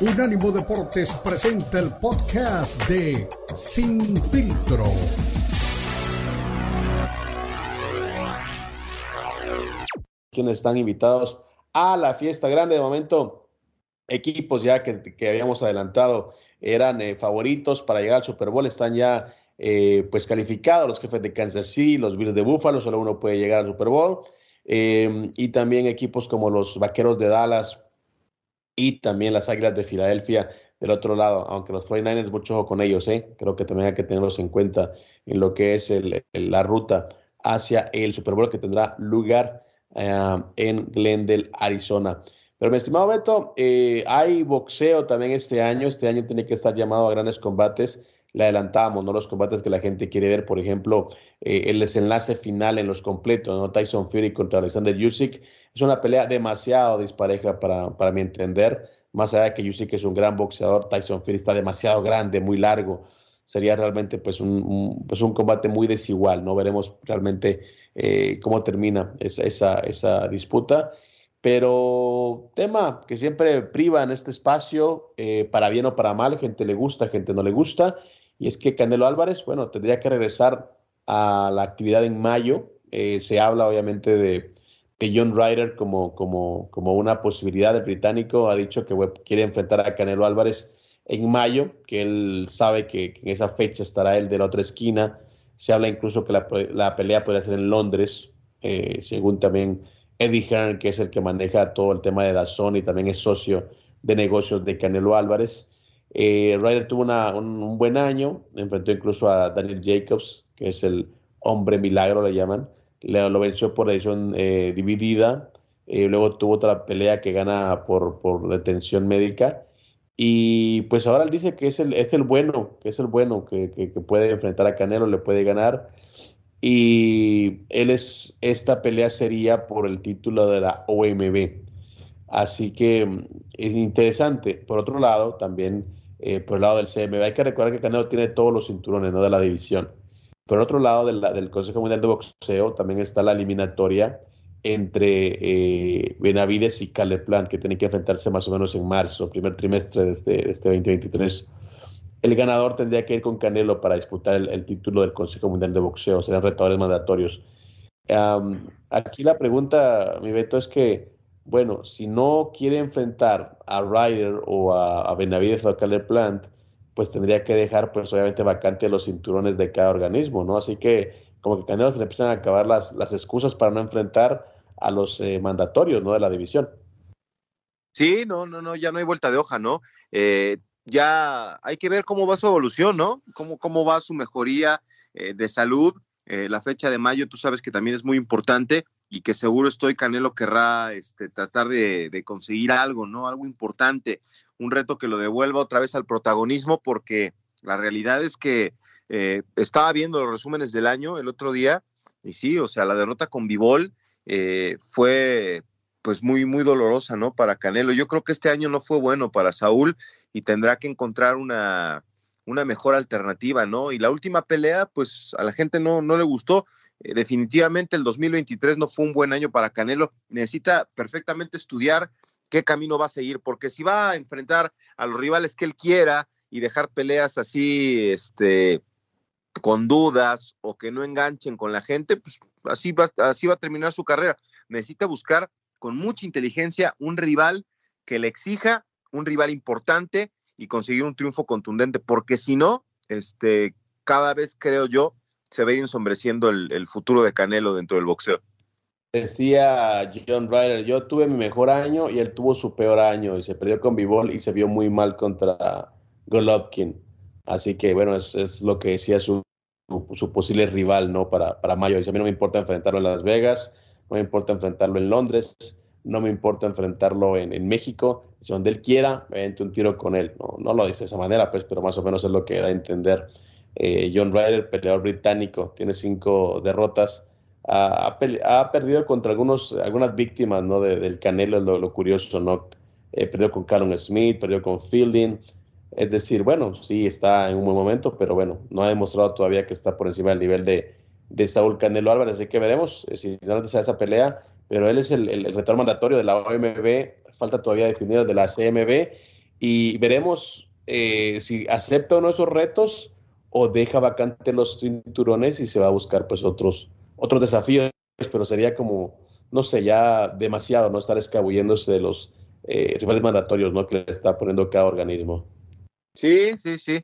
Unánimo Deportes presenta el podcast de Sin Filtro. Quienes están invitados a la fiesta grande de momento, equipos ya que, habíamos adelantado eran eh, favoritos para llegar al Super Bowl, están ya eh, pues calificados los jefes de Kansas City, los Bills de Buffalo, solo uno puede llegar al Super Bowl, eh, y también equipos como los Vaqueros de Dallas, y también las Águilas de Filadelfia del otro lado, aunque los 49ers, mucho ojo con ellos, ¿eh? creo que también hay que tenerlos en cuenta en lo que es la ruta hacia el Super Bowl que tendrá lugar eh, en Glendale, Arizona. Pero mi estimado Beto, eh, hay boxeo también este año, este año tiene que estar llamado a grandes combates le adelantamos, ¿no? Los combates que la gente quiere ver, por ejemplo, eh, el desenlace final en los completos, ¿no? Tyson Fury contra Alexander Usyk. Es una pelea demasiado dispareja para, para mi entender. Más allá de que Usyk es un gran boxeador, Tyson Fury está demasiado grande, muy largo. Sería realmente pues un, pues un combate muy desigual, ¿no? Veremos realmente eh, cómo termina esa, esa, esa disputa pero tema que siempre priva en este espacio, eh, para bien o para mal, gente le gusta, gente no le gusta, y es que Canelo Álvarez, bueno, tendría que regresar a la actividad en mayo. Eh, se habla obviamente de, John Ryder como, como, como una posibilidad. El británico ha dicho que quiere enfrentar a Canelo Álvarez en mayo, que él sabe que, en esa fecha estará él de la otra esquina. Se habla incluso que la, pelea podría ser en Londres, eh, según también Eddie Hearn, que es el que maneja todo el tema de Dazón y también es socio de negocios de Canelo Álvarez. Eh, Ryder tuvo un, buen año, enfrentó incluso a Daniel Jacobs, que es el hombre milagro, le llaman. Le, lo venció por decisión eh, dividida. Eh, luego tuvo otra pelea que gana por, por detención médica. Y pues ahora él dice que es el, es el bueno, que es el bueno, que, que, puede enfrentar a Canelo, le puede ganar. Y él es, esta pelea sería por el título de la OMB. Así que mm, es interesante. Por otro lado, también eh, por el lado del CMB. Hay que recordar que Canelo tiene todos los cinturones ¿no? de la división. Por otro lado, del Consejo Mundial de Boxeo también está la eliminatoria entre eh, Benavides y Caleb Plant, que tienen que enfrentarse más o menos en marzo, primer trimestre de este, 2023. Este el ganador tendría que ir con Canelo para disputar el, título del Consejo Mundial de Boxeo, serían retadores mandatorios. aquí la pregunta, mi Beto, es que bueno, si no quiere enfrentar a Ryder o a, Benavides o a Caleb Plant, pues tendría que dejar, pues obviamente, vacante los cinturones de cada organismo, ¿no? Así que como que Canelo se le empiezan a acabar las, las excusas para no enfrentar a los eh, mandatorios, ¿no? De la división. Sí, no, no, no, ya no hay vuelta de hoja, ¿no? Eh, ya hay que ver cómo va su evolución, ¿no? Cómo, cómo va su mejoría eh, de salud. la fecha de mayo, tú sabes que también es muy importante y que seguro estoy Canelo querrá este, tratar de, conseguir algo, ¿no? Algo importante, un reto que lo devuelva otra vez al protagonismo, porque la realidad es que eh, estaba viendo los resúmenes del año el otro día, y sí, o sea, la derrota con Vivol eh, fue pues muy, muy dolorosa, ¿no? Para Canelo. Yo creo que este año no fue bueno para Saúl y tendrá que encontrar una, una mejor alternativa, ¿no? Y la última pelea, pues a la gente no, no le gustó. Eh, definitivamente el 2023 no fue un buen año para Canelo. Necesita perfectamente estudiar qué camino va a seguir, porque si va a enfrentar a los rivales que él quiera y dejar peleas así, este, con dudas o que no enganchen con la gente, pues así va, así va a terminar su carrera. Necesita buscar con mucha inteligencia un rival que le exija, un rival importante y conseguir un triunfo contundente, porque si no, este, cada vez creo yo se ve ensombreciendo el, futuro de Canelo dentro del boxeo. Decía John Ryder, yo tuve mi mejor año y él tuvo su peor año y se perdió con Bivol y se vio muy mal contra Golovkin. Así que bueno, es, lo que decía su, su, posible rival ¿no? para, para Mayo. Dice, a mí no me importa enfrentarlo en Las Vegas, no me importa enfrentarlo en Londres, no me importa enfrentarlo en, en México, si donde él quiera, me un tiro con él. No, no lo dice de esa manera, pues, pero más o menos es lo que da a entender eh, John Ryder, peleador británico, tiene cinco derrotas. Ha, perdido contra algunos, algunas víctimas ¿no? del Canelo, lo, lo curioso, ¿no? Eh, perdió con Callum Smith, perdió con Fielding. Es decir, bueno, sí está en un buen momento, pero bueno, no ha demostrado todavía que está por encima del nivel de, de Saúl Canelo Álvarez. Así que veremos eh, si realmente se esa pelea. Pero él es el, el, retorno mandatorio de la OMB. Falta todavía definir el de la CMB y veremos eh, si acepta uno de esos retos o deja vacante los cinturones y se va a buscar pues otros, otros desafíos, pero sería como, no sé, ya demasiado no estar escabulléndose de los eh, rivales mandatorios ¿no? que le está poniendo cada organismo. Sí, sí, sí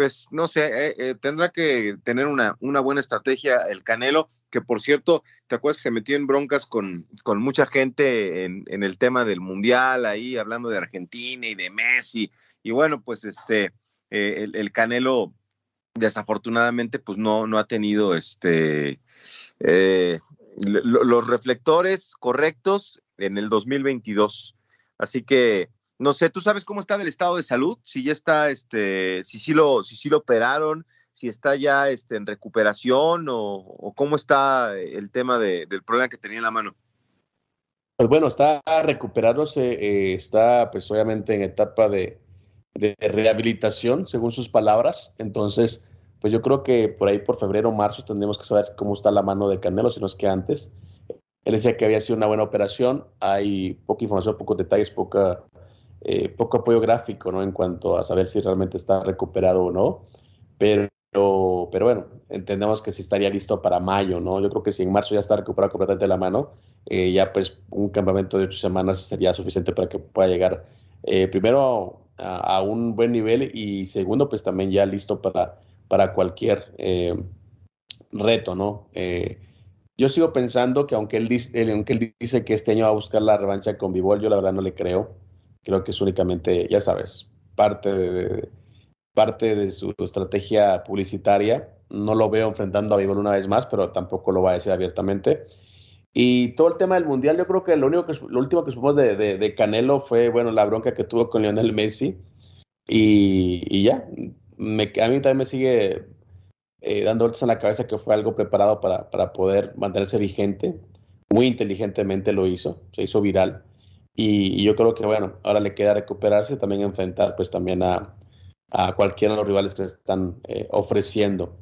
pues no sé, eh, eh, tendrá que tener una, una, buena estrategia el Canelo, que por cierto, ¿te acuerdas que se metió en broncas con, con mucha gente en, en, el tema del Mundial, ahí hablando de Argentina y de Messi? Y bueno, pues este, eh, el, el, Canelo desafortunadamente pues no, no ha tenido este, los reflectores correctos en el 2022. Así que no sé, ¿tú sabes cómo está del estado de salud? Si ya está, este, si sí lo, si sí lo operaron, si está ya este, en recuperación o, cómo está el tema de, del problema que tenía en la mano. Pues bueno, está recuperándose, eh, está pues obviamente en etapa de, de, rehabilitación, según sus palabras. Entonces, pues yo creo que por ahí por febrero o marzo tendremos que saber cómo está la mano de Canelo, si no es que antes. Él decía que había sido una buena operación, hay poca información, pocos detalles, poca eh, poco apoyo gráfico, ¿no? En cuanto a saber si realmente está recuperado o no. Pero, pero bueno, entendemos que si estaría listo para mayo, ¿no? Yo creo que si en marzo ya está recuperado completamente la mano, eh, ya pues un campamento de ocho semanas sería suficiente para que pueda llegar eh, primero a, un buen nivel y segundo pues también ya listo para, para cualquier reto, ¿no? yo sigo pensando que aunque él, aunque él dice que este año va a buscar la revancha con Vivol, yo la verdad no le creo creo que es únicamente, ya sabes, parte de, parte de su estrategia publicitaria. No lo veo enfrentando a Bibol una vez más, pero tampoco lo va a decir abiertamente. Y todo el tema del Mundial, yo creo que lo, único que, lo último que supimos de, de, Canelo fue, bueno, la bronca que tuvo con Lionel Messi. Y, y ya, me, a mí también me sigue eh, dando vueltas en la cabeza que fue algo preparado para, para poder mantenerse vigente. Muy inteligentemente lo hizo, se hizo viral. Y, yo creo que, bueno, ahora le queda recuperarse y también enfrentar, pues, también a, a cualquiera de los rivales que le están eh, ofreciendo.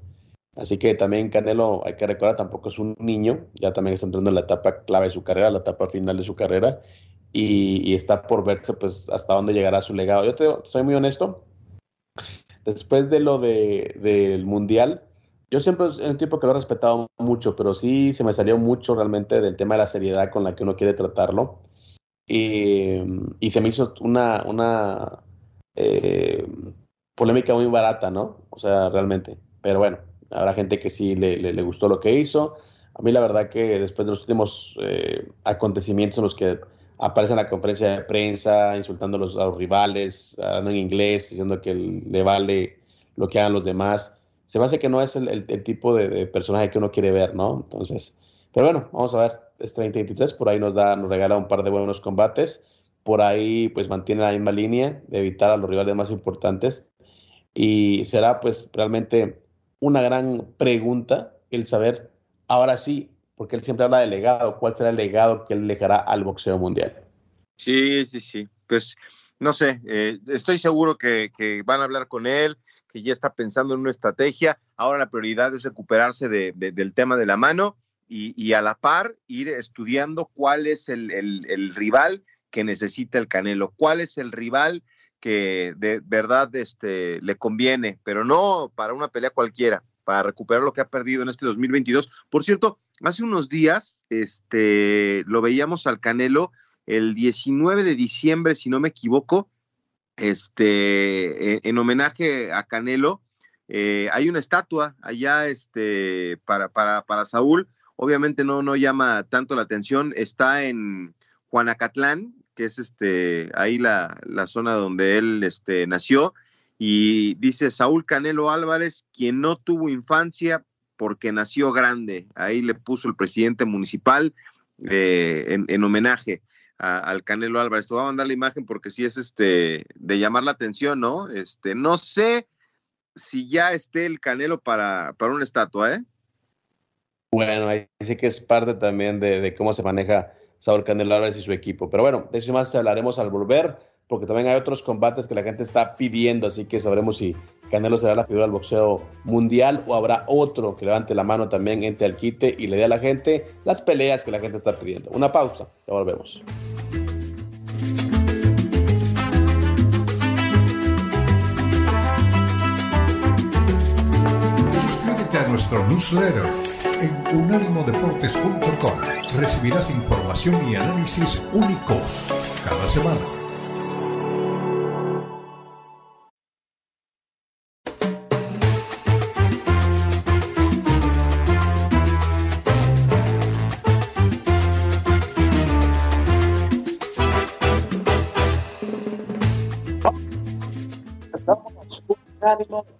Así que también Canelo, hay que recordar, tampoco es un niño, ya también está entrando en la etapa clave de su carrera, la etapa final de su carrera, y, está por verse, pues, hasta dónde llegará su legado. Yo te soy muy honesto, después de lo de, del Mundial, yo siempre soy un tipo que lo he respetado mucho, pero sí se me salió mucho realmente del tema de la seriedad con la que uno quiere tratarlo. Y, y se me hizo una, una eh, polémica muy barata, ¿no? O sea, realmente. Pero bueno, habrá gente que sí le, le, gustó lo que hizo. A mí la verdad que después de los últimos eh, acontecimientos en los que aparece en la conferencia de prensa, insultando a los, rivales, hablando en inglés, diciendo que le vale lo que hagan los demás, se me hace que no es el, tipo de, de, personaje que uno quiere ver, ¿no? Entonces, pero bueno, vamos a ver es 30-23, por ahí nos da, nos regala un par de buenos combates, por ahí pues mantiene la misma línea de evitar a los rivales más importantes y será pues realmente una gran pregunta el saber ahora sí, porque él siempre habla de legado, cuál será el legado que él dejará al boxeo mundial. Sí, sí, sí, pues no sé, eh, estoy seguro que, que, van a hablar con él, que ya está pensando en una estrategia, ahora la prioridad es recuperarse de, de, del tema de la mano y, a la par ir estudiando cuál es el, el, rival que necesita el Canelo, cuál es el rival que de verdad este, le conviene, pero no para una pelea cualquiera, para recuperar lo que ha perdido en este 2022. Por cierto, hace unos días este, lo veíamos al Canelo el 19 de diciembre, si no me equivoco, este, en, en homenaje a Canelo. Eh, hay una estatua allá este, para, para, para Saúl obviamente no, no llama tanto la atención, está en Juanacatlán, que es este, ahí la, la zona donde él este, nació, y dice Saúl Canelo Álvarez, quien no tuvo infancia porque nació grande, ahí le puso el presidente municipal eh, en, homenaje al Canelo Álvarez. Te voy a mandar la imagen porque sí es este de llamar la atención, ¿no? Este, no sé si ya esté el Canelo para, para una estatua, ¿eh? Bueno, ahí sí que es parte también de, cómo se maneja Saúl Canelo Álvarez y su equipo. Pero bueno, de eso más hablaremos al volver, porque también hay otros combates que la gente está pidiendo, así que sabremos si Canelo será la figura del boxeo mundial o habrá otro que levante la mano también, entre al quite y le dé a la gente las peleas que la gente está pidiendo. Una pausa, ya volvemos. nuestro newsletter en unánimodeportes.com recibirás información y análisis únicos cada semana.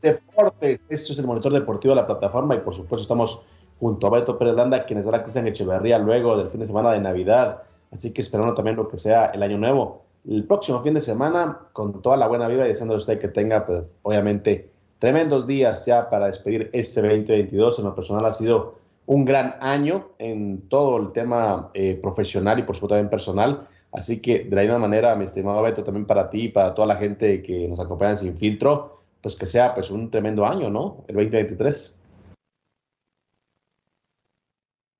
Deportes. Esto es el monitor deportivo de la plataforma y por supuesto estamos junto a Beto Pérez Landa, quienes dará Cristian Echeverría luego del fin de semana de Navidad. Así que esperando también lo que sea el año nuevo. El próximo fin de semana, con toda la buena vida y deseando a usted que tenga, pues obviamente, tremendos días ya para despedir este 2022. En lo personal ha sido un gran año en todo el tema eh, profesional y por supuesto también personal. Así que de la misma manera, mi estimado Beto, también para ti y para toda la gente que nos acompaña sin filtro, pues que sea pues un tremendo año, ¿no? El 2023.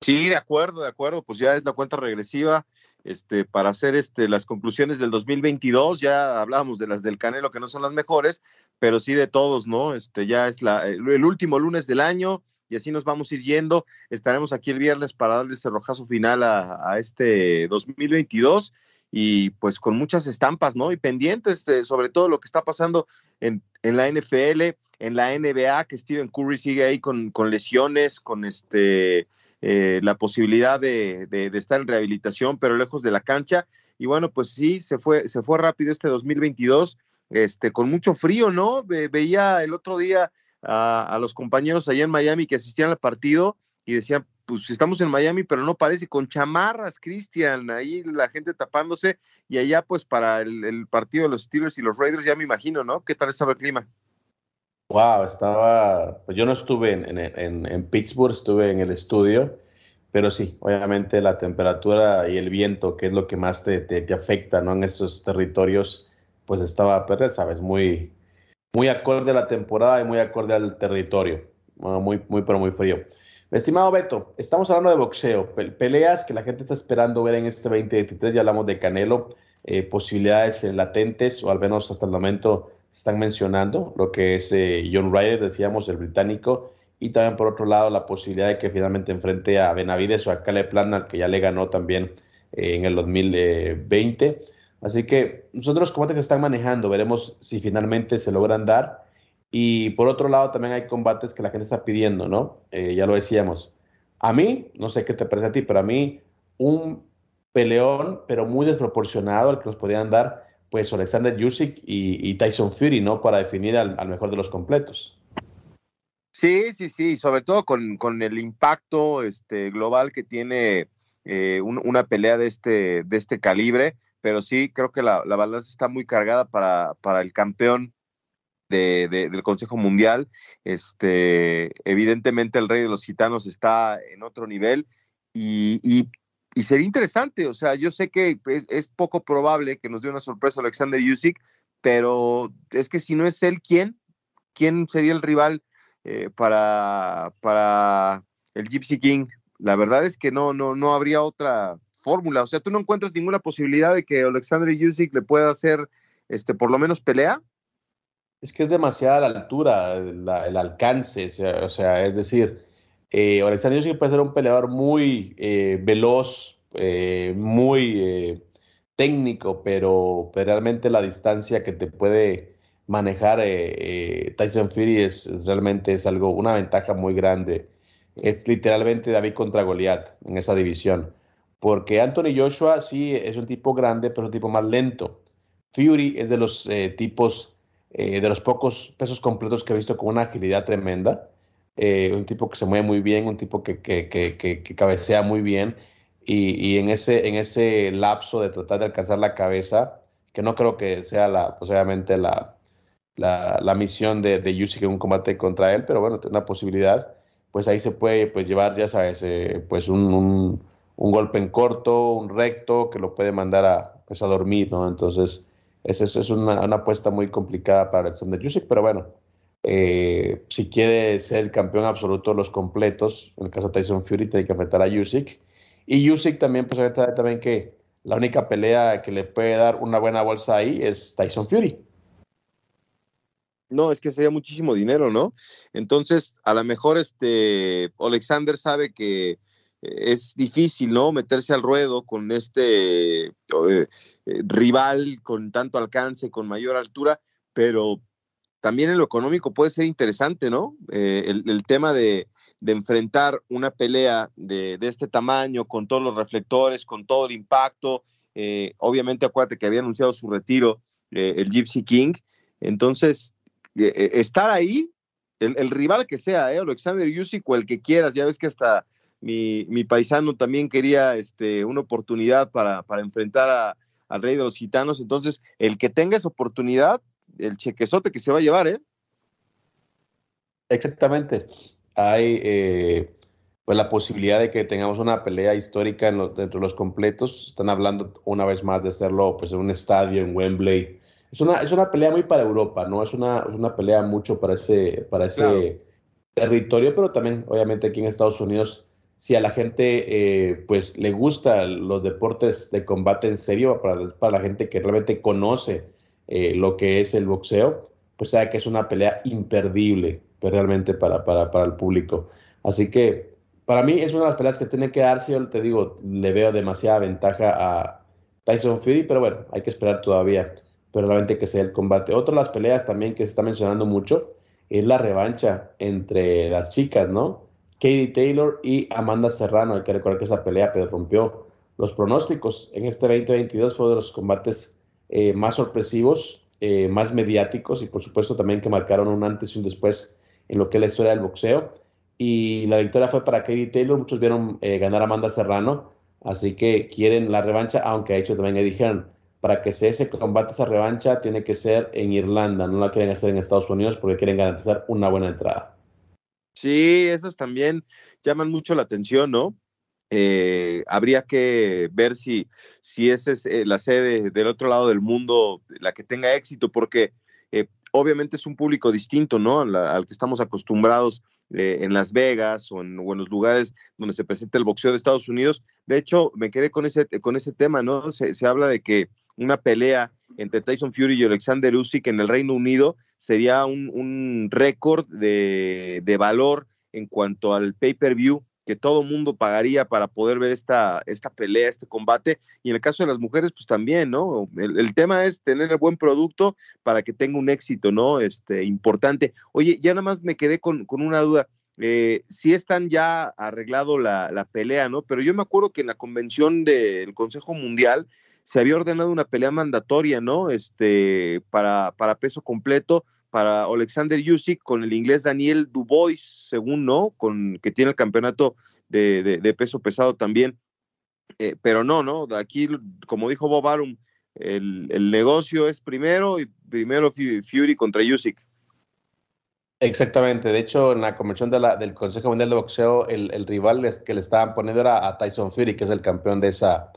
Sí, de acuerdo, de acuerdo, pues ya es la cuenta regresiva este, para hacer este, las conclusiones del 2022, ya hablábamos de las del Canelo que no son las mejores, pero sí de todos, ¿no? Este, ya es la, el último lunes del año y así nos vamos a ir yendo. Estaremos aquí el viernes para darle ese rojazo final a, a este 2022 y pues con muchas estampas, ¿no? Y pendientes sobre todo lo que está pasando en, la NFL, en la NBA, que Stephen Curry sigue ahí con, lesiones, con este eh, la posibilidad de, estar en rehabilitación, pero lejos de la cancha. Y bueno, pues sí, se fue, se fue rápido este 2022, este, con mucho frío, ¿no? veía el otro día a, los compañeros allá en Miami que asistían al partido y decían, pues estamos en Miami, pero no parece, con chamarras, Cristian, ahí la gente tapándose, y allá pues para el, partido de los Steelers y los Raiders, ya me imagino, ¿no? ¿Qué tal estaba el clima? Wow, estaba, pues yo no estuve en, Pittsburgh, estuve en el estudio, pero sí, obviamente la temperatura y el viento, que es lo que más te, te, afecta, ¿no? En esos territorios, pues estaba, pero sabes, muy, muy acorde a la temporada y muy acorde al territorio, muy, muy, pero muy frío. Estimado Beto, estamos hablando de boxeo, peleas que la gente está esperando ver en este 2023, ya hablamos de Canelo, eh, posibilidades latentes, o al menos hasta el momento están mencionando, lo que es eh, John Ryder, decíamos, el británico, y también por otro lado la posibilidad de que finalmente enfrente a Benavides o a Caleb Plan, al que ya le ganó también en el 2020. Así que nosotros los combates que están manejando, veremos si finalmente se logran dar y por otro lado, también hay combates que la gente está pidiendo, ¿no? Eh, ya lo decíamos. A mí, no sé qué te parece a ti, pero a mí, un peleón, pero muy desproporcionado al que nos podrían dar, pues Alexander Usyk y, Tyson Fury, ¿no? Para definir al, mejor de los completos. Sí, sí, sí, sobre todo con, el impacto este, global que tiene eh, una pelea de este, de este calibre, pero sí creo que la, la balanza está muy cargada para, para el campeón del Consejo Mundial. Este, evidentemente el rey de los gitanos está en otro nivel y, sería interesante, o sea, yo sé que es, poco probable que nos dé una sorpresa Alexander Yusik, pero es que si no es él, ¿quién? ¿Quién sería el rival eh, para, para el Gypsy King? La verdad es que no, no, no habría otra fórmula. O sea, tú no encuentras ninguna posibilidad de que Alexander Yusik le pueda hacer este, por lo menos pelea. Es que es demasiada la altura, el alcance, o sea, es decir, eh, Alexander sí puede ser un peleador muy eh, veloz, eh, muy eh, técnico, pero, realmente la distancia que te puede manejar Tyson Fury es, realmente es algo, una ventaja muy grande. Es literalmente David contra Goliat en esa división. Porque Anthony Joshua sí es un tipo grande, pero es un tipo más lento. Fury es de los tipos de los pocos pesos completos que he visto con una agilidad tremenda. Eh, un tipo que se mueve muy bien, un tipo que, que, que, que cabecea muy bien. Y, y, en, ese, en ese lapso de tratar de alcanzar la cabeza, que no creo que sea la, pues obviamente la, la, la misión de, de Yusi en un combate contra él, pero bueno, una posibilidad, pues ahí se puede pues, llevar, ya sabes, eh, pues un, un, un, golpe en corto, un recto, que lo puede mandar a, pues, a dormir, ¿no? Entonces, esa es una, apuesta muy complicada para Alexander Yusik, pero bueno, eh, si quiere ser campeón absoluto de los completos, en el caso de Tyson Fury, tiene que enfrentar a Yusik. Y Yusik también, pues sabe también que la única pelea que le puede dar una buena bolsa ahí es Tyson Fury. No, es que sería muchísimo dinero, ¿no? Entonces, a lo mejor este Alexander sabe que es difícil, ¿no? Meterse al ruedo con este eh, eh, rival con tanto alcance, con mayor altura, pero también en lo económico puede ser interesante, ¿no? Eh, el, tema de, enfrentar una pelea de, este tamaño, con todos los reflectores, con todo el impacto. obviamente, acuérdate que había anunciado su retiro el Gypsy King. Entonces, estar ahí, el, rival que sea, ¿eh? Alexander Yusik o el que quieras, ya ves que hasta mi, paisano también quería este, una oportunidad para, enfrentar al rey de los gitanos. Entonces, el que tenga esa oportunidad, el chequezote que se va a llevar, ¿eh? Exactamente. Hay eh, pues la posibilidad de que tengamos una pelea histórica en dentro de los completos. Están hablando una vez más de hacerlo pues, en un estadio en Wembley. Es una, es una pelea muy para Europa, ¿no? Es una, una pelea mucho para ese, para ese territorio, pero también, obviamente, aquí en Estados Unidos si a la gente eh, pues le gusta los deportes de combate en serio, para, para la gente que realmente conoce eh, lo que es el boxeo, pues sabe que es una pelea imperdible pues, realmente para, para, para, el público. Así que para mí es una de las peleas que tiene que darse, yo te digo, le veo demasiada ventaja a Tyson Fury, pero bueno, hay que esperar todavía, pero realmente que sea el combate. Otra de las peleas también que se está mencionando mucho es la revancha entre las chicas, ¿no? Katie Taylor y Amanda Serrano. Hay que recordar que esa pelea pero rompió los pronósticos. En este 2022 fue de los combates eh, más sorpresivos, eh, más mediáticos y por supuesto también que marcaron un antes y un después en lo que es la historia del boxeo. Y la victoria fue para Katie Taylor. Muchos vieron eh, ganar a Amanda Serrano, así que quieren la revancha, aunque de hecho también dijeron, para que se ese combate, esa revancha, tiene que ser en Irlanda, no la quieren hacer en Estados Unidos porque quieren garantizar una buena entrada. Sí, esas también llaman mucho la atención, ¿no? Eh, habría que ver si, si esa es eh, la sede del otro lado del mundo, la que tenga éxito, porque eh, obviamente es un público distinto, ¿no? Al, que estamos acostumbrados en Las Vegas o en, los lugares donde se presenta el boxeo de Estados Unidos. De hecho, me quedé con ese, con ese tema, ¿no? Se, se habla de que una pelea entre Tyson Fury y Alexander Usyk en el Reino Unido sería un, récord de, valor en cuanto al pay-per-view que todo mundo pagaría para poder ver esta, esta pelea, este combate. Y en el caso de las mujeres, pues también, ¿no? El, tema es tener el buen producto para que tenga un éxito, ¿no? Este, importante. Oye, ya nada más me quedé con, una duda. Eh, si están ya arreglado la, la, pelea, ¿no? Pero yo me acuerdo que en la convención del Consejo Mundial se había ordenado una pelea mandatoria, ¿no? Este, para, para peso completo, para Alexander Yusik con el inglés Daniel Dubois, según, ¿no? Que tiene el campeonato de, peso pesado también. Eh, pero no, ¿no? Aquí, como dijo Bob Arum, el, negocio es primero y primero Fury contra Yusik. Exactamente, de hecho en la convención de del Consejo Mundial de Boxeo el, rival que le estaban poniendo era a Tyson Fury, que es el campeón de esa,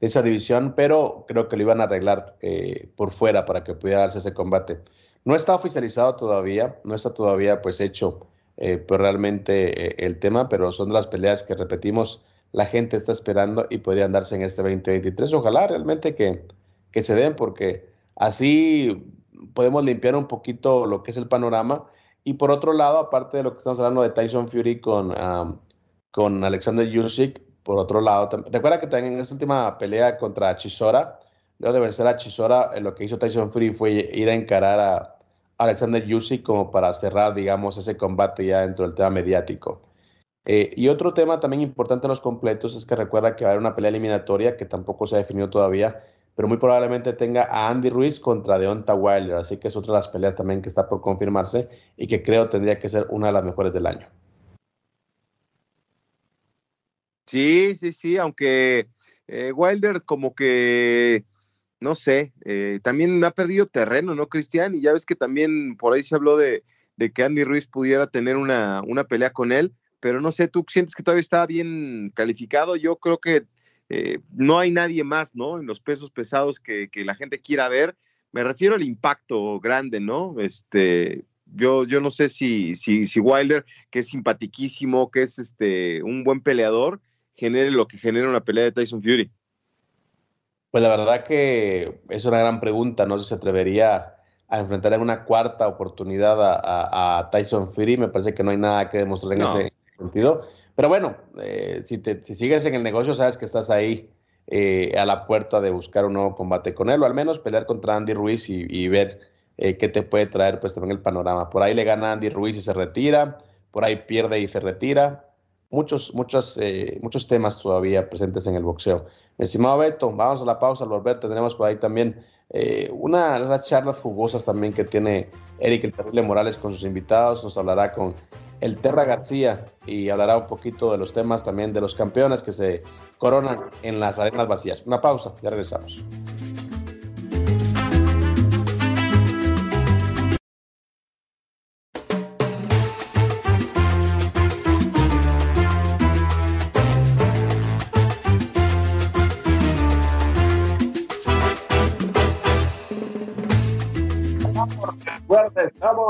de esa división, pero creo que lo iban a arreglar eh, por fuera para que pudiera darse ese combate. No está oficializado todavía, no está todavía pues hecho eh, pues, realmente eh, el tema, pero son de las peleas que repetimos, la gente está esperando y podrían darse en este 2023. Ojalá realmente que, que se den, porque así podemos limpiar un poquito lo que es el panorama. Y por otro lado, aparte de lo que estamos hablando de Tyson Fury con, con Alexander Usyk, por otro lado, recuerda que también en esa última pelea contra Chisora, luego de vencer a Chisora, eh, lo que hizo Tyson Fury fue ir a encarar a Alexander Usyk como para cerrar, digamos, ese combate ya dentro del tema mediático. Eh, y otro tema también importante en los completos es que recuerda que va a haber una pelea eliminatoria que tampoco se ha definido todavía, pero muy probablemente tenga a Andy Ruiz contra Deonta Wilder, así que es otra de las peleas también que está por confirmarse y que creo tendría que ser una de las mejores del año. Sí, sí, sí, aunque eh, Wilder como que, no sé, eh, también ha perdido terreno, ¿no, Cristian? Y ya ves que también por ahí se habló de, que Andy Ruiz pudiera tener una, pelea con él, pero no sé, ¿tú sientes que todavía está bien calificado? Yo creo que eh, no hay nadie más, ¿no? En los pesos pesados que, la gente quiera ver. Me refiero al impacto grande, ¿no? Este, yo, yo no sé si, si, si Wilder, que es simpatiquísimo, que es este, un buen peleador, genere lo que genera una pelea de Tyson Fury? Pues la verdad que es una gran pregunta, no sé si se atrevería a enfrentar en una cuarta oportunidad a, Tyson Fury. Me parece que no hay nada que demostrar en ese sentido. Pero bueno, eh, si, te, si sigues en el negocio, sabes que estás ahí eh, a la puerta de buscar un nuevo combate con él, o al menos pelear contra Andy Ruiz y, ver eh, qué te puede traer pues también el panorama. Por ahí le gana Andy Ruiz y se retira, por ahí pierde y se retira. Muchos, muchos, muchos temas todavía presentes en el boxeo. Mi estimado Beto, vamos a la pausa, al volver tendremos por ahí también eh, una de las charlas jugosas también que tiene Eric el Terrible Morales con sus invitados. Nos hablará con el Terra García y hablará un poquito de los temas también de los campeones que se coronan en las arenas vacías. Una pausa, ya regresamos.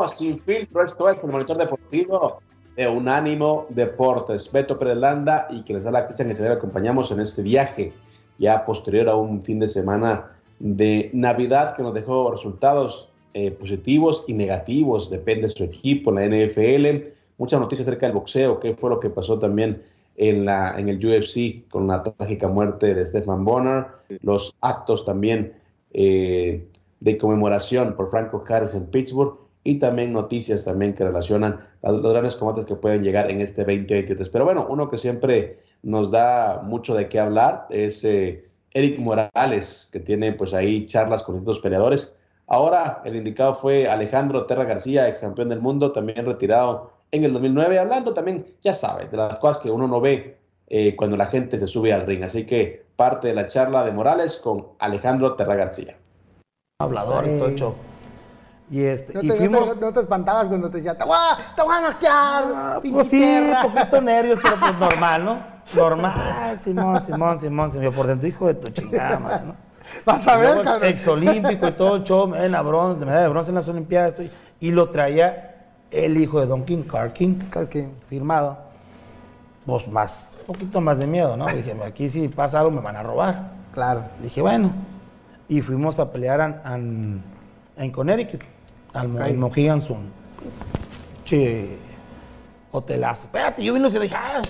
Sin filtro. Esto es el monitor deportivo de Unánimo Deportes. Beto Pérez Landa y que les da la pizza en el le acompañamos en este viaje ya posterior a un fin de semana de Navidad que nos dejó resultados eh, positivos y negativos. Depende de su equipo, la NFL. Muchas noticias acerca del boxeo, qué fue lo que pasó también en, la, en el UFC con la trágica muerte de Stefan Bonner, los actos también eh, de conmemoración por Franco Harris en Pittsburgh y también noticias también que relacionan los grandes combates que pueden llegar en este 2023. Pero bueno, uno que siempre nos da mucho de qué hablar es eh, Eric Morales, que tiene pues ahí charlas con estos peleadores. Ahora el indicado fue Alejandro Terra García, ex campeón del mundo, también retirado en el 2009, hablando también, ya sabes, de las cosas que uno no ve eh, cuando la gente se sube al ring. Así que parte de la charla de Morales con Alejandro Terra García hablador, Tocho. Y este, no, te, no, te, espantabas cuando te decía, te voy a, te voy a noquear, ah, Pues sí, poquito nervios, pero pues normal, ¿no? Normal, Simón, Simón, Simón, Simón. Por dentro, hijo de tu chingada, madre, ¿no? Vas a ver, cabrón. Exolímpico y todo, show, medalla bronce, medalla de bronce en las Olimpiadas. Y lo traía el hijo de Don King, Carking, Carking. firmado. Pues más, un poquito más de miedo, ¿no? Dije, aquí si pasa algo me van a robar. Claro. Dije, bueno, y fuimos a pelear en Connecticut, al Mohegan Sun. Che, hotelazo. Espérate, yo vino y dije, ah,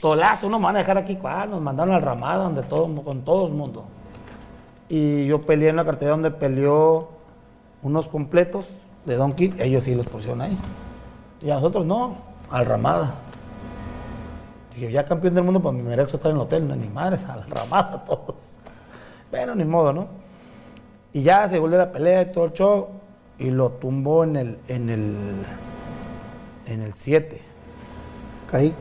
tolazo, no me van a dejar aquí, ¿cuál? Nos mandaron al Ramada, donde todo, con todo el mundo. Y yo peleé en la cartera donde peleó unos completos de Don King, ellos sí los pusieron ahí. Y a nosotros no, al Ramada. Dije, ya campeón del mundo, pues me merezco estar en el hotel, no ni madres, al Ramada todos. Pero ni modo, ¿no? Y ya se volvió la pelea y todo el show. Y lo tumbó en el en el en el 7. Caí.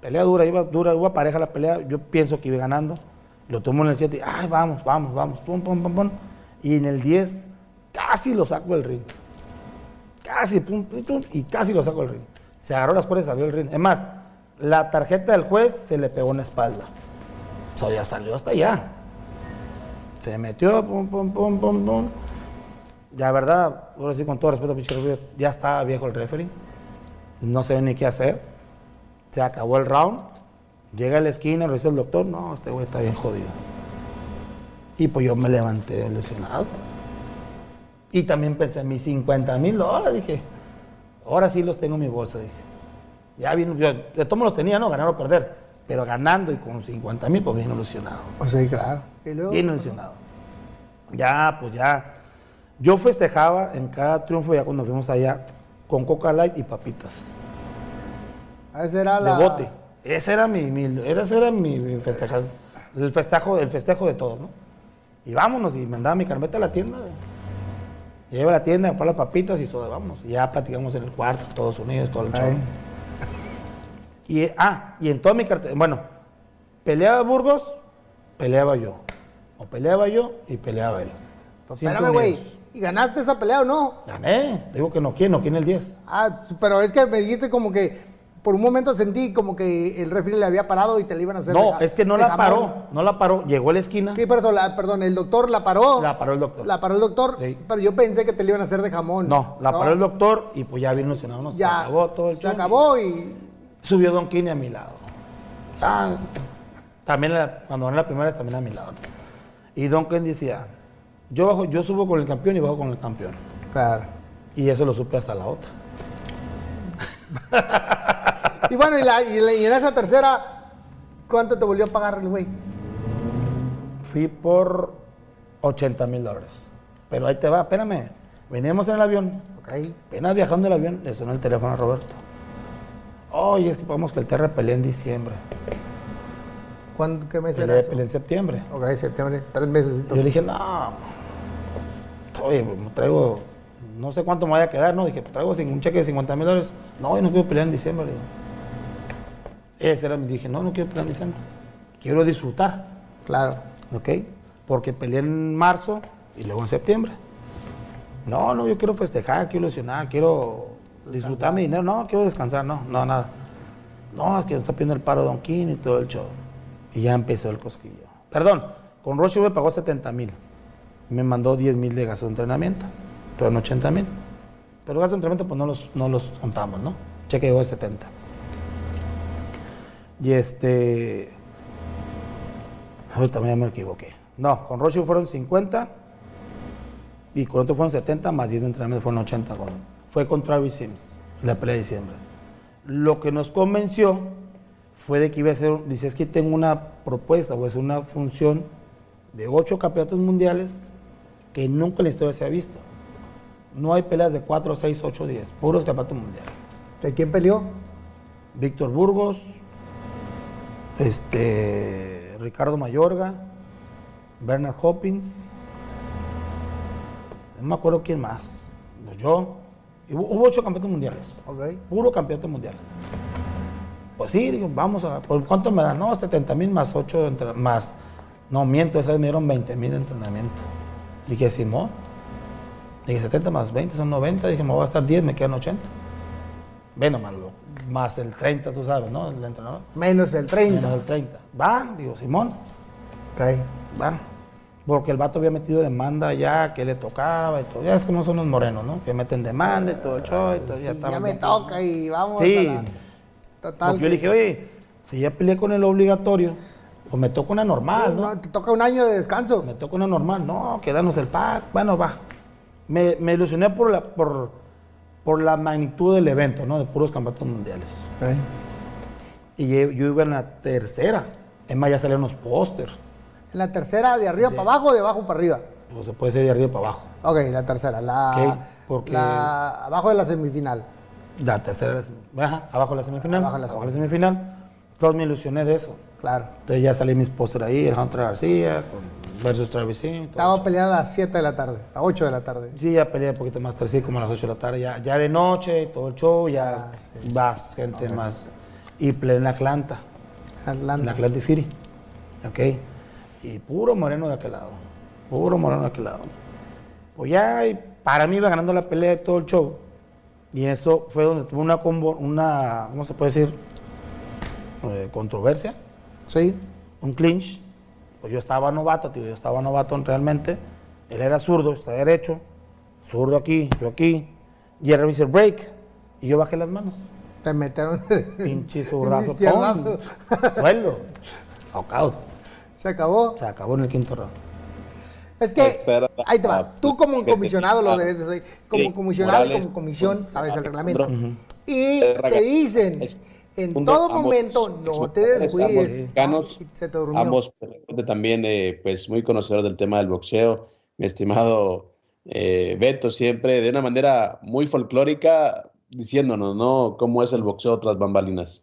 Pelea dura, iba dura, iba pareja la pelea. Yo pienso que iba ganando. Lo tumbó en el 7 y ay, vamos, vamos, vamos, pum, pum, pum, pum. Y en el 10 casi lo saco del ring. Casi, pum, pum, y casi lo saco del ring. Se agarró las cuerdas y salió del ring. Es más, la tarjeta del juez se le pegó en la espalda. O sea, ya salió hasta allá. Se metió, pum, pum, pum, pum, pum. Ya, verdad, ahora sí, con todo respeto, pinche ya está viejo el referee. No sé ni qué hacer. Se acabó el round. Llega a la esquina, lo dice el doctor. No, este güey está bien jodido. Y pues yo me levanté lesionado. Y también pensé en mis 50 mil dólares. Dije, ahora sí los tengo en mi bolsa. Dije, ya vino, yo de todos los tenía, ¿no? Ganar o perder pero ganando y con 50 mil, pues bien ilusionado. O sea, claro. Bien ilusionado. Ya, pues ya. Yo festejaba en cada triunfo ya cuando fuimos allá con Coca Light y papitas. Ah, esa era la... De bote. Ese era mi, ese era mi, festejo, el festejo, el festejo de todos, ¿no? Y vámonos, y mandaba mi carmeta a la tienda. Llevo a la tienda, para las papitas y todo, vámonos. Y ya platicamos en el cuarto, Estados Unidos, todo el show. Y, ah, y en toda mi cartera, bueno, peleaba Burgos, peleaba yo. O peleaba yo y peleaba él. Pues espérame, güey. ¿Y ganaste esa pelea o no? Gané. Digo que no, ¿quién? No, ¿quién el 10? Ah, pero es que me dijiste como que por un momento sentí como que el refri le había parado y te le iban a hacer. No, es que no la paró, no la paró, llegó a la esquina. Sí, pero eso, perdón, el doctor la paró. La paró el doctor. La paró el doctor, pero yo pensé que te le iban a hacer de jamón. No, la paró el doctor y pues ya vino el no, ya, se acabó todo el Se acabó y subió Don Kini a mi lado. Ah, también cuando gané la primera también a mi lado. Y Don Ken decía, yo bajo, yo subo con el campeón y bajo con el campeón. Claro. Y eso lo supe hasta la otra. Y bueno, y, la- y la- y en esa tercera, ¿cuánto te volvió a pagar el güey? Fui por 80 mil dólares. Pero ahí te va, espérame. Veníamos en el avión, Ok. apenas viajando en el avión, le sonó el teléfono a Roberto. Oye, es que vamos que el Terra pelea en diciembre. ¿Cuándo, ¿Qué mes era eso? en septiembre. Ok, septiembre, tres meses. Yo dije, no, oye, me traigo, no sé cuánto me vaya a quedar, ¿no? Dije, pues traigo un cheque de 50 mil dólares. No, yo no quiero pelear en diciembre. Ese era mi, dije, no, no quiero pelear en diciembre. Quiero disfrutar, Claro. ¿ok? Porque peleé en marzo y luego en septiembre. No, no, yo quiero festejar, quiero ilusionar, quiero disfrutar mi dinero. No, quiero descansar, no, no, nada. No, es que está pidiendo el paro Don King y todo el show. Y ya empezó el cosquillo. Perdón, con Roche me pagó 70 mil. Me mandó 10 mil de gasto de entrenamiento. Fueron 80 mil. Pero gasto de entrenamiento pues no los, no los contamos, ¿no? Cheque llegó de 70. Y este... Ahorita ya me equivoqué. No, con Roche fueron 50 y con otro fueron 70 más 10 de entrenamiento fueron 80. con- fue con Travis Sims, la pelea de diciembre. Lo que nos convenció fue de que iba a ser, dice, es que tengo una propuesta o es una función de 8 campeonatos mundiales que nunca en la historia se ha visto. No hay peleas de 4, 6, 8, 10, puros campeonatos mundiales. ¿De quién peleó? Víctor Burgos, este, Ricardo Mayorga, Bernard Hopkins, no me acuerdo quién más, yo, y hubo, hubo ocho campeonatos mundiales, Ok. puro campeonato mundial. Pues sí, digo, vamos a, ¿por cuánto me dan? No, 70 mil más 8 más, no miento, esa vez me dieron 20 mil de entrenamiento. Dije, Simón, dije 70 más 20 son 90, dije, me voy a gastar 10, me quedan 80. Ve nomás, lo- más el 30, tú sabes, ¿no? El entrenador. Menos el 30. Menos el 30. Van, digo, Simón, Ok. van. Porque el vato había metido demanda ya, que le tocaba y todo. Ya es como son los morenos, ¿no? Que meten demanda y todo el show y todo. Sí, ya, ya, me toca y vamos Sí. a la... Total. Porque yo le dije, oye, si ya peleé con el obligatorio, pues me toca una normal, ¿no? No, te toca un año de descanso. Me toca una normal. No, quedarnos el pack. Bueno, va. Me, me ilusioné por la, por, por la magnitud del evento, ¿no? De puros campeonatos mundiales. Y yo, yo iba en la tercera. Es más, ya salieron los pósters. En la tercera, de arriba para abajo o de abajo para arriba. O se puede ser de arriba para abajo. Ok, la tercera. La, Ok, porque- la abajo de la semifinal. La tercera, ajá, abajo de la semifinal. Abajo la Abajo la semifinal. Todos me ilusioné de eso. Claro. Entonces ya salí mis pósters ahí, el Hunter García versus Travis Estaba peleando a las 7 de la tarde, a 8 de la tarde. Sí, ya peleé un poquito más tarde, sí, como a las 8 de la tarde, ya, ya de noche, todo el show, ya Ah, vas, gente más. Y peleé en Atlanta, en Atlanta. Atlantic City, ¿ok? Y puro moreno de aquel lado, puro moreno de aquel lado. Pues ya, y para mí iba ganando la pelea de todo el show. Y eso fue donde tuve una, una ¿cómo se puede decir? Eh, controversia Sí. un clinch. Pues yo estaba novato, tío, yo estaba novato realmente. Él era zurdo, está derecho. Zurdo aquí, yo aquí. Y él dice break. Y yo bajé las manos. Te metieron. Pinche zurdazo. Knockout. Se acabó. Se acabó en el quinto round. Es que, ahí te va. Tú como que comisionado lo debes de ser. Como Sí, comisionado y como comisión, sabes el reglamento. Y te dicen, en Ambos- todo ambos- momento, no te ambos descuides. mexicanos, Y se te durmió. Ambos pues, también, eh, pues muy conocedores del tema del boxeo. Mi estimado eh, Beto, siempre de una manera muy folclórica, diciéndonos, ¿no? Cómo es el boxeo tras bambalinas.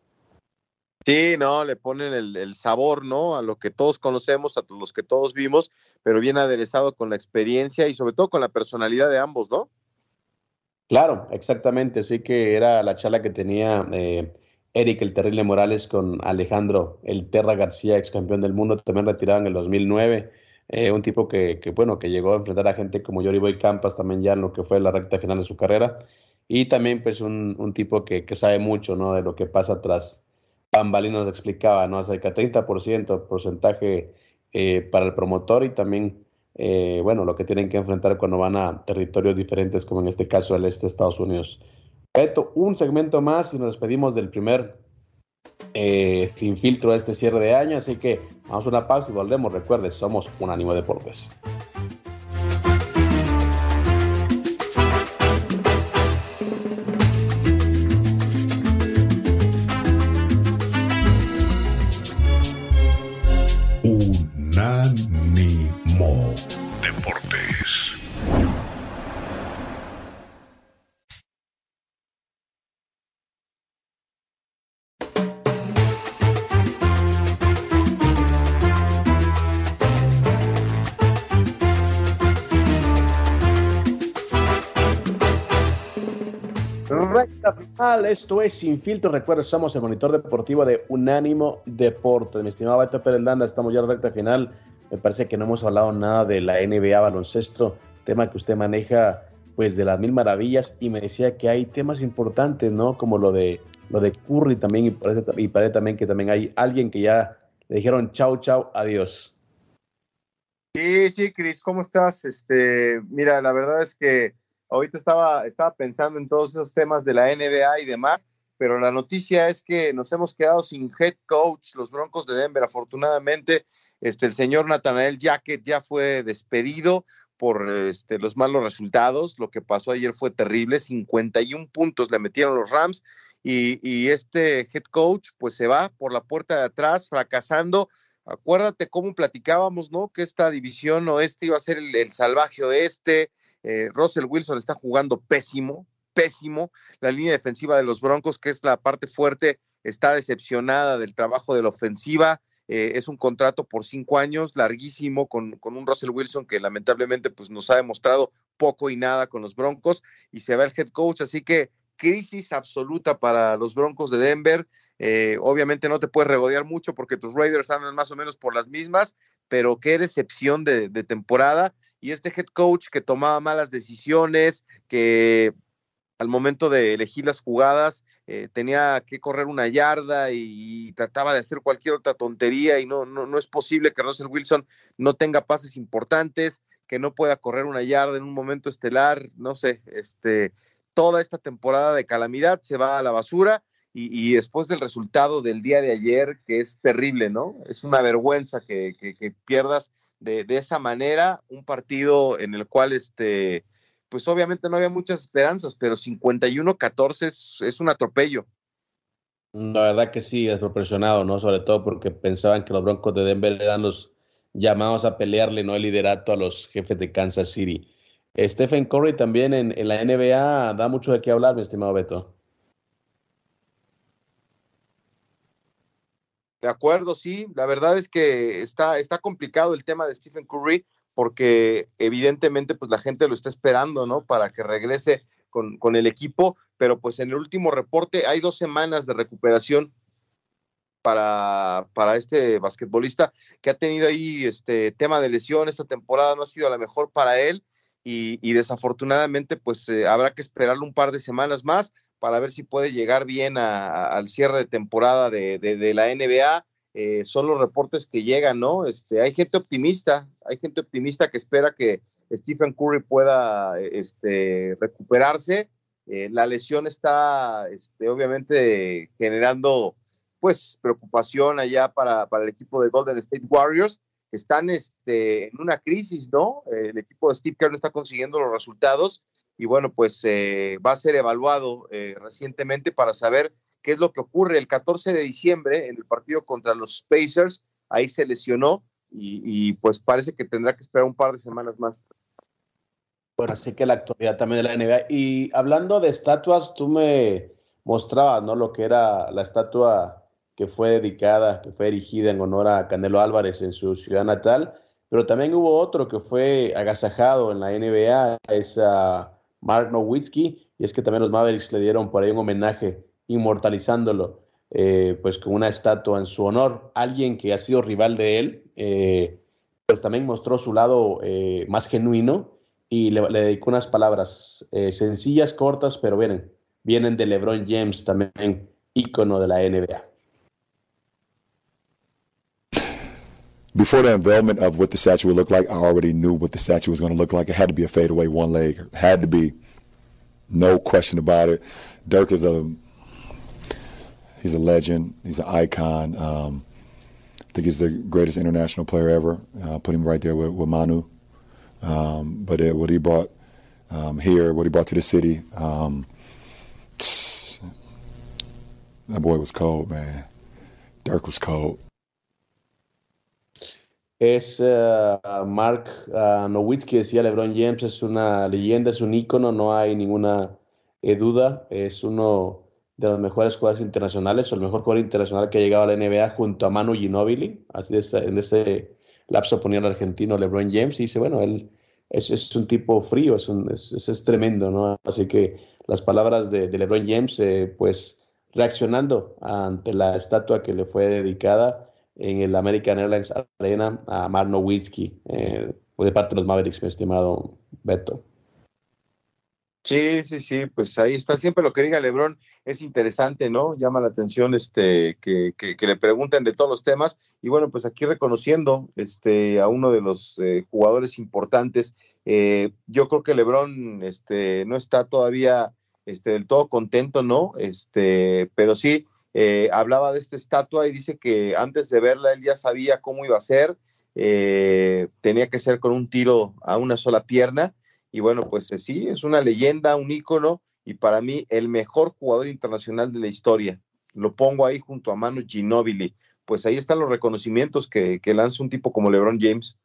Sí, no, le ponen el, sabor, ¿no? A lo que todos conocemos, a los que todos vimos, pero bien aderezado con la experiencia y sobre todo con la personalidad de ambos, ¿no? Claro, exactamente. Sí que era la charla que tenía eh, Eric el Terrible Morales con Alejandro el Terra García, ex campeón del mundo, también retirado en el 2009. Eh, un tipo que, que, bueno, que llegó a enfrentar a gente como Yori Boy Campas también ya en lo que fue la recta final de su carrera. Y también, pues, un, tipo que, que sabe mucho, ¿no? De lo que pasa tras bambalinas, nos explicaba, ¿no? Acerca de 30% porcentaje eh, para el promotor y también eh, bueno, lo que tienen que enfrentar cuando van a territorios diferentes, como en este caso el este de Estados Unidos. Un segmento más y nos despedimos del primer eh, filtro de este cierre de año, así que vamos a una pausa y volvemos. Recuerde, somos Unánimo Deportes. Recta final, esto es Sin Filtro. Recuerda, somos el monitor deportivo de Unánimo Deporte. Mi estimado Beto Pérez Landa, estamos ya en la recta final. Me parece que no hemos hablado nada de la NBA baloncesto, tema que usted maneja pues de las mil maravillas y me decía que hay temas importantes, ¿no? Como lo de lo de Curry también y parece, y parece también que también hay alguien que ya le dijeron chau, chau, adiós. Sí, sí, Cris, ¿cómo estás? Este, mira, la verdad es que ahorita estaba, estaba pensando en todos esos temas de la NBA y demás, pero la noticia es que nos hemos quedado sin head coach, los Broncos de Denver, afortunadamente, este, el señor Nathanael Jacket ya fue despedido por este, los malos resultados. Lo que pasó ayer fue terrible, 51 puntos le metieron los Rams y, este head coach pues se va por la puerta de atrás fracasando. Acuérdate cómo platicábamos, ¿no? Que esta división oeste iba a ser el salvaje oeste. Eh, Russell Wilson está jugando pésimo, pésimo. La línea defensiva de los Broncos, que es la parte fuerte, está decepcionada del trabajo de la ofensiva. Eh, es un contrato por cinco años, larguísimo, con, con, un Russell Wilson que lamentablemente pues, nos ha demostrado poco y nada con los Broncos y se va el head coach, así que crisis absoluta para los Broncos de Denver. Eh, obviamente no te puedes regodear mucho porque tus Raiders andan más o menos por las mismas, pero qué decepción de, de temporada. Y este head coach que tomaba malas decisiones, que al momento de elegir las jugadas eh, tenía que correr una yarda y, trataba de hacer cualquier otra tontería y no, no, no es posible que Russell Wilson no tenga pases importantes, que no pueda correr una yarda en un momento estelar, no sé, este, toda esta temporada de calamidad se va a la basura y, después del resultado del día de ayer, que es terrible, ¿no? Es una vergüenza que pierdas de, de, esa manera un partido en el cual este pues obviamente no había muchas esperanzas, pero 51-14 es, es, un atropello. La verdad que sí, desproporcionado, ¿no? Sobre todo porque pensaban que los Broncos de Denver eran los llamados a pelearle, ¿no? El liderato a los jefes de Kansas City. Stephen Curry también en, en la NBA da mucho de qué hablar, mi estimado Beto. De acuerdo, sí. La verdad es que está, está complicado el tema de Stephen Curry porque evidentemente pues la gente lo está esperando, ¿no? Para que regrese con, con, el equipo, pero pues en el último reporte hay dos semanas de recuperación para, para este basquetbolista que ha tenido ahí este tema de lesión, esta temporada no ha sido la mejor para él y, y desafortunadamente pues eh, habrá que esperarlo un par de semanas más para ver si puede llegar bien a, a, al cierre de temporada de, de, de la NBA eh, son los reportes que llegan, ¿no? Este, hay gente optimista, hay gente optimista que espera que Stephen Curry pueda este, recuperarse. Eh, la lesión está, este, obviamente, generando, pues, preocupación allá para, para, el equipo de Golden State Warriors. Están este, en una crisis, ¿no? El equipo de Steve Kerr no está consiguiendo los resultados y, bueno, pues eh, va a ser evaluado eh, recientemente para saber qué es lo que ocurre el 14 de diciembre en el partido contra los Pacers. Ahí se lesionó y, y, pues parece que tendrá que esperar un par de semanas más. Bueno, así que la actualidad también de la NBA. Y hablando de estatuas, tú me mostrabas, ¿no? Lo que era la estatua que fue dedicada, que fue erigida en honor a Canelo Álvarez en su ciudad natal, pero también hubo otro que fue agasajado en la NBA, es uh, Mark Nowitzki, y es que también los Mavericks le dieron por ahí un homenaje inmortalizándolo, eh, pues con una estatua en su honor. Alguien que ha sido rival de él, eh, pues también mostró su lado eh, más genuino y le, dedicó unas palabras eh, sencillas, cortas, pero vienen, vienen de LeBron James, también ícono de la NBA. Before the unveilment of what the statue would look like, I already knew what the statue was going to look like. It had to be a fadeaway one leg. It had to be. No question about it. Dirk is a he's a legend. He's an icon. Um, I think he's the greatest international player ever. Uh, put him right there with, with Manu. Um, but it, what he brought um, here, what he brought to the city, um, that boy was cold, man. Dirk was cold. Es uh, Mark uh, Nowitzki, decía LeBron James, es una leyenda, es un ícono, no hay ninguna eh, duda. Es uno de los mejores jugadores internacionales, o el mejor jugador internacional que ha llegado a la NBA junto a Manu Ginobili. Así de en ese lapso ponía el argentino LeBron James y dice, bueno, él es, un tipo frío, es, un, es, tremendo, ¿no? Así que las palabras de, LeBron James, eh, pues reaccionando ante la estatua que le fue dedicada en el American Airlines Arena a Mark Nowitzki, eh, de parte de los Mavericks, mi estimado Beto. Sí, sí, sí, pues ahí está. Siempre lo que diga Lebron es interesante, ¿no? Llama la atención este, que, que, le pregunten de todos los temas. Y bueno, pues aquí reconociendo este, a uno de los eh, jugadores importantes, eh, yo creo que Lebron este, no está todavía este, del todo contento, ¿no? Este, pero sí, eh, hablaba de esta estatua y dice que antes de verla él ya sabía cómo iba a ser. tenía que ser con un tiro a una sola pierna y bueno, pues eh, sí, es una leyenda, un ícono y para mí el mejor jugador internacional de la historia. Lo pongo ahí junto a Manu Ginobili. Pues ahí están los reconocimientos que, lanza un tipo como LeBron James.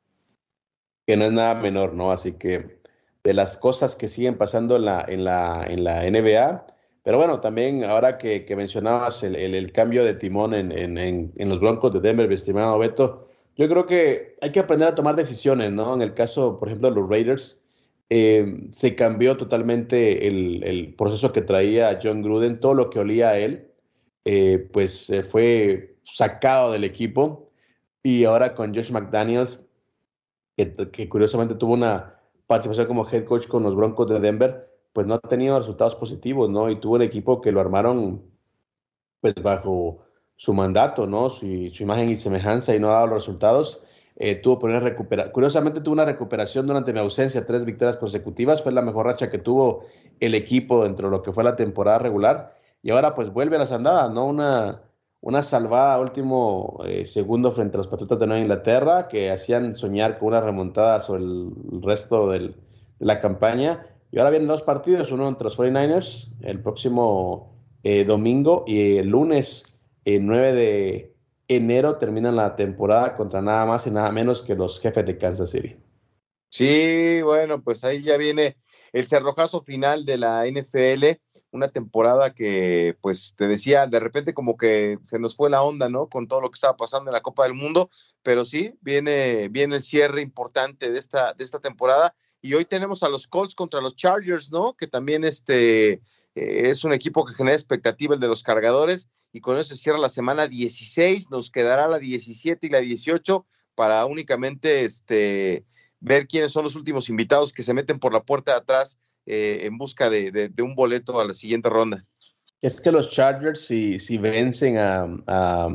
Que no es nada menor, ¿no? Así que de las cosas que siguen pasando en la, en la, en la NBA, pero bueno, también ahora que, mencionabas el, cambio de timón en, en, los Broncos de Denver, estimado Beto, yo creo que hay que aprender a tomar decisiones, ¿no? En el caso, por ejemplo, de los Raiders, eh, se cambió totalmente el, proceso que traía John Gruden, todo lo que olía a él, eh, pues fue sacado del equipo y ahora con Josh McDaniels, que, curiosamente tuvo una participación como head coach con los Broncos de Denver, pues no ha tenido resultados positivos, ¿no? Y tuvo un equipo que lo armaron pues bajo su mandato, ¿no? Su, imagen y semejanza y no ha dado los resultados. Eh, tuvo por una recuperación. Curiosamente tuvo una recuperación durante mi ausencia, tres victorias consecutivas, fue la mejor racha que tuvo el equipo dentro de lo que fue la temporada regular y ahora pues vuelve a las andadas, ¿no? Una, una salvada último eh, segundo frente a los Patriotas de Nueva Inglaterra que hacían soñar con una remontada sobre el, resto de la campaña y ahora vienen dos partidos, uno entre los 49ers el próximo eh, domingo y el lunes 9 de enero terminan la temporada contra nada más y nada menos que los jefes de Kansas City. Sí, bueno, pues ahí ya viene el cerrojazo final de la NFL, una temporada que, pues te decía, de repente como que se nos fue la onda, ¿no? Con todo lo que estaba pasando en la Copa del Mundo, pero sí, viene, viene el cierre importante de esta, de esta temporada. Y hoy tenemos a los Colts contra los Chargers, ¿no? Que también este, eh, es un equipo que genera expectativa, el de los cargadores y con eso se cierra la semana 16, nos quedará la 17 y la 18 para únicamente este, ver quiénes son los últimos invitados que se meten por la puerta de atrás eh, en busca de, un boleto a la siguiente ronda. Es que los Chargers, si, si vencen a,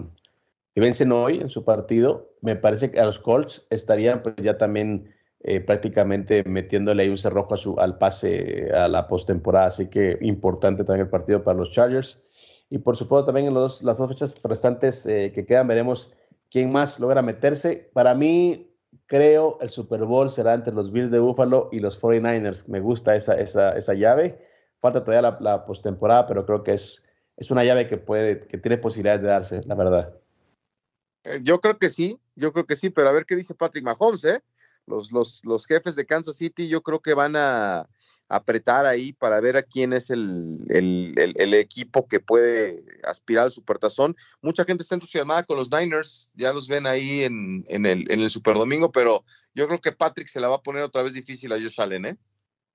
vencen hoy en su partido, me parece que a los Colts estarían pues, ya también eh, prácticamente metiéndole ahí un cerrojo a su, al pase a la postemporada. Así que importante también el partido para los Chargers. Y por supuesto también en las dos fechas restantes eh, que quedan veremos quién más logra meterse. Para mí, creo el Super Bowl será entre los Bills de Buffalo y los 49ers. Me gusta esa, esa, esa llave. Falta todavía la, postemporada, pero creo que es, es una llave que, puede, que tiene posibilidades de darse, la verdad. Eh, yo creo que sí, yo creo que sí, pero a ver qué dice Patrick Mahomes, ¿eh? Los, los, los jefes de Kansas City yo creo que van a, apretar ahí para ver a quién es el, equipo que puede aspirar al supertazón. Mucha gente está entusiasmada con los Niners, ya los ven ahí en, el, en el Superdomingo, pero yo creo que Patrick se la va a poner otra vez difícil a Josh Allen, ¿eh?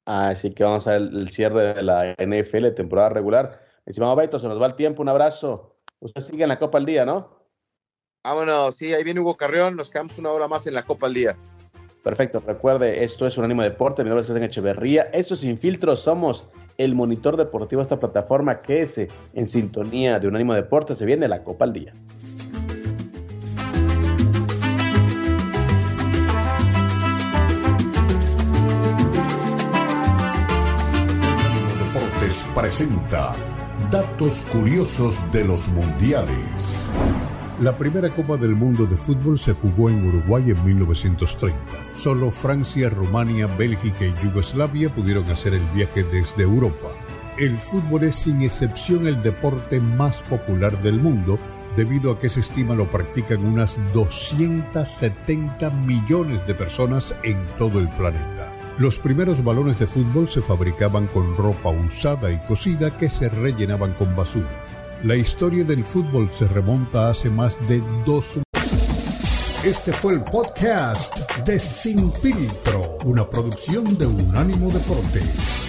Así que vamos a ver el cierre de la NFL, temporada regular. Estimado Beto, se nos va el tiempo, un abrazo. Usted sigue en la Copa al Día, ¿no? Vámonos, sí, ahí viene Hugo Carrión, nos quedamos una hora más en la Copa al Día. Perfecto, recuerde, esto es un ánimo deporte, mi nombre es Cristian Echeverría, esto es Sin Filtro, somos el monitor deportivo de esta plataforma que es en sintonía de un ánimo deporte, se viene la Copa al Día. Deportes presenta datos curiosos de los mundiales. La primera Copa del Mundo de fútbol se jugó en Uruguay en 1930. Solo Francia, Rumania, Bélgica y Yugoslavia pudieron hacer el viaje desde Europa. El fútbol es sin excepción el deporte más popular del mundo debido a que se estima lo practican unas 270 millones de personas en todo el planeta. Los primeros balones de fútbol se fabricaban con ropa usada y cocida que se rellenaban con basura. La historia del fútbol se remonta hace más de dos Este fue el podcast de Sin Filtro, una producción de Unánimo Deportes.